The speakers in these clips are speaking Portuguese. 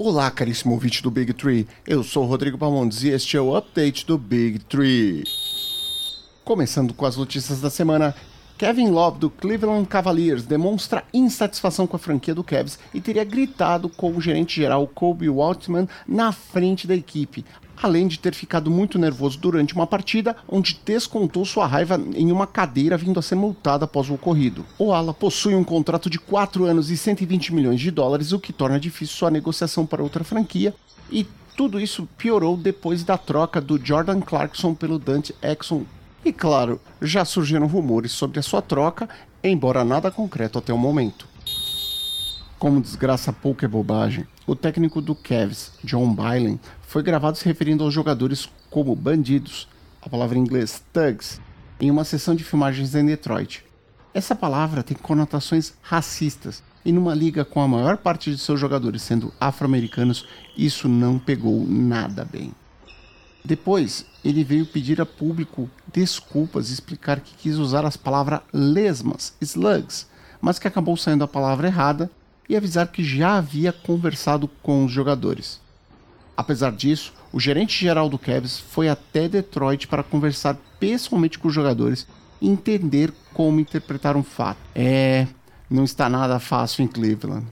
Olá, caríssimo ouvinte do Big Tree. Eu sou o Rodrigo Bamondes e este é o update do Big Tree. Começando com as notícias da semana, Kevin Love do Cleveland Cavaliers demonstra insatisfação com a franquia do Cavs e teria gritado com o gerente geral Kobe Waltman na frente da equipe, além de ter ficado muito nervoso durante uma partida onde descontou sua raiva em uma cadeira vindo a ser multada após o ocorrido. O Ala possui um contrato de 4 anos e 120 milhões de dólares, o que torna difícil sua negociação para outra franquia, e tudo isso piorou depois da troca do Jordan Clarkson pelo Dante Exxon. E claro, já surgiram rumores sobre a sua troca, embora nada concreto até o momento. Como desgraça pouca é bobagem, o técnico do Cavs, John Bylen, foi gravado se referindo aos jogadores como bandidos, a palavra em inglês thugs, em uma sessão de filmagens em Detroit. Essa palavra tem conotações racistas, e numa liga com a maior parte de seus jogadores sendo afro-americanos, isso não pegou nada bem. Depois, ele veio pedir a público desculpas e explicar que quis usar as palavras lesmas, slugs, mas que acabou saindo a palavra errada e avisar que já havia conversado com os jogadores. Apesar disso, o gerente geral do Cavs foi até Detroit para conversar pessoalmente com os jogadores e entender como interpretar um fato. É, não está nada fácil em Cleveland.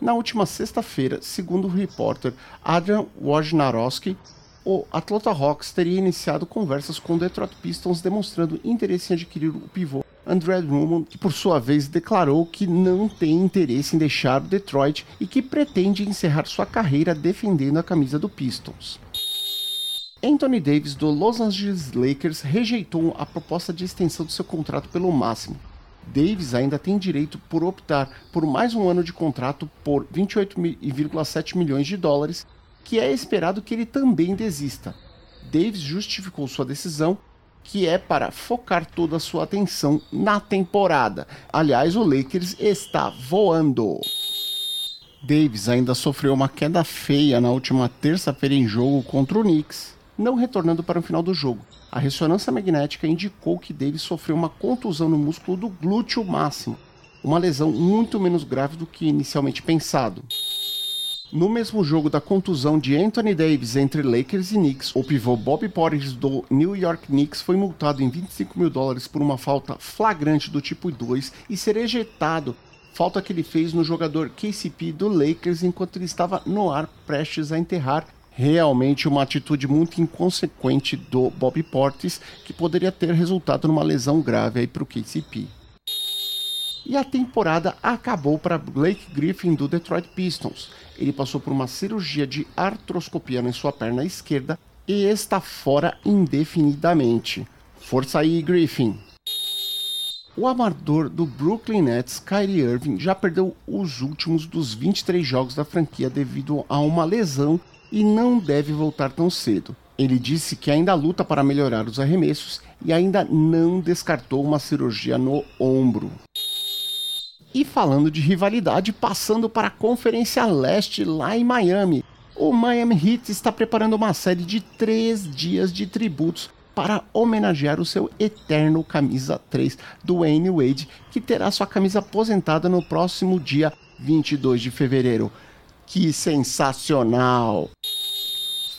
Na última sexta-feira, segundo o repórter Adrian Wojnarowski, o Atlanta Hawks teria iniciado conversas com o Detroit Pistons demonstrando interesse em adquirir o pivô André Drummond, que por sua vez declarou que não tem interesse em deixar o Detroit e que pretende encerrar sua carreira defendendo a camisa do Pistons. Anthony Davis do Los Angeles Lakers rejeitou a proposta de extensão do seu contrato pelo máximo. Davis ainda tem direito por optar por mais um ano de contrato por 28,7 milhões de dólares, que é esperado que ele também desista. Davis justificou sua decisão que é para focar toda a sua atenção na temporada. Aliás, o Lakers está voando. Davis ainda sofreu uma queda feia na última terça-feira em jogo contra o Knicks, não retornando para o final do jogo. A ressonância magnética indicou que Davis sofreu uma contusão no músculo do glúteo máximo, uma lesão muito menos grave do que inicialmente pensado. No mesmo jogo da contusão de Anthony Davis entre Lakers e Knicks, o pivô Bob Portis do New York Knicks foi multado em 25 mil dólares por uma falta flagrante do tipo 2 e ser ejetado, falta que ele fez no jogador KCP do Lakers enquanto ele estava no ar prestes a enterrar realmente uma atitude muito inconsequente do Bob Portis, que poderia ter resultado numa lesão grave aí para o KCP. E a temporada acabou para Blake Griffin do Detroit Pistons. Ele passou por uma cirurgia de artroscopia na sua perna esquerda e está fora indefinidamente. Força aí, Griffin! O amador do Brooklyn Nets, Kyrie Irving, já perdeu os últimos dos 23 jogos da franquia devido a uma lesão e não deve voltar tão cedo. Ele disse que ainda luta para melhorar os arremessos e ainda não descartou uma cirurgia no ombro. E falando de rivalidade, passando para a Conferência Leste lá em Miami. O Miami Heat está preparando uma série de três dias de tributos para homenagear o seu eterno camisa 3, Dwayne Wade, que terá sua camisa aposentada no próximo dia 22 de fevereiro. Que sensacional!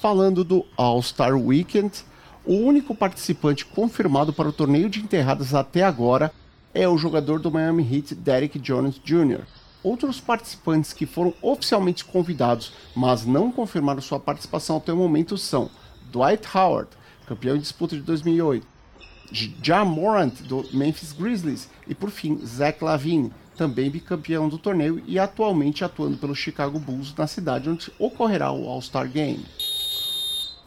Falando do All-Star Weekend, o único participante confirmado para o torneio de enterradas até agora é o jogador do Miami Heat Derek Jones Jr. Outros participantes que foram oficialmente convidados, mas não confirmaram sua participação até o momento são Dwight Howard, campeão em disputa de 2008, Ja Morant do Memphis Grizzlies e por fim Zach Lavine, também bicampeão do torneio e atualmente atuando pelo Chicago Bulls na cidade onde ocorrerá o All-Star Game.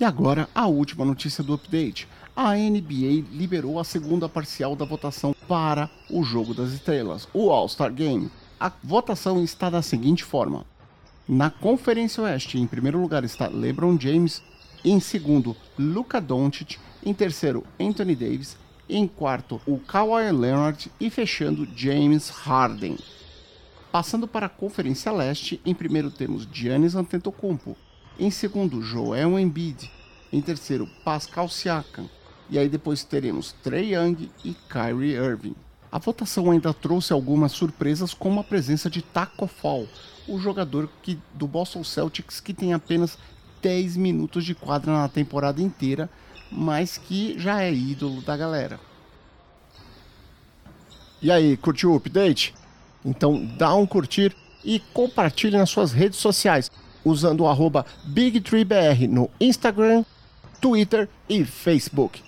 E agora a última notícia do update a NBA liberou a segunda parcial da votação para o Jogo das Estrelas, o All-Star Game. A votação está da seguinte forma: na Conferência Oeste, em primeiro lugar está LeBron James, em segundo, Luka Doncic, em terceiro, Anthony Davis, em quarto, o Kawhi Leonard e fechando James Harden. Passando para a Conferência Leste, em primeiro temos Giannis Antetokounmpo, em segundo, Joel Embiid, em terceiro, Pascal Siakam, e aí depois teremos Trey Young e Kyrie Irving. A votação ainda trouxe algumas surpresas, como a presença de Taco Fall, o jogador que, do Boston Celtics que tem apenas 10 minutos de quadra na temporada inteira, mas que já é ídolo da galera. E aí, curtiu o update? Então dá um curtir e compartilhe nas suas redes sociais usando o arroba BigTreeBR no Instagram, Twitter e Facebook.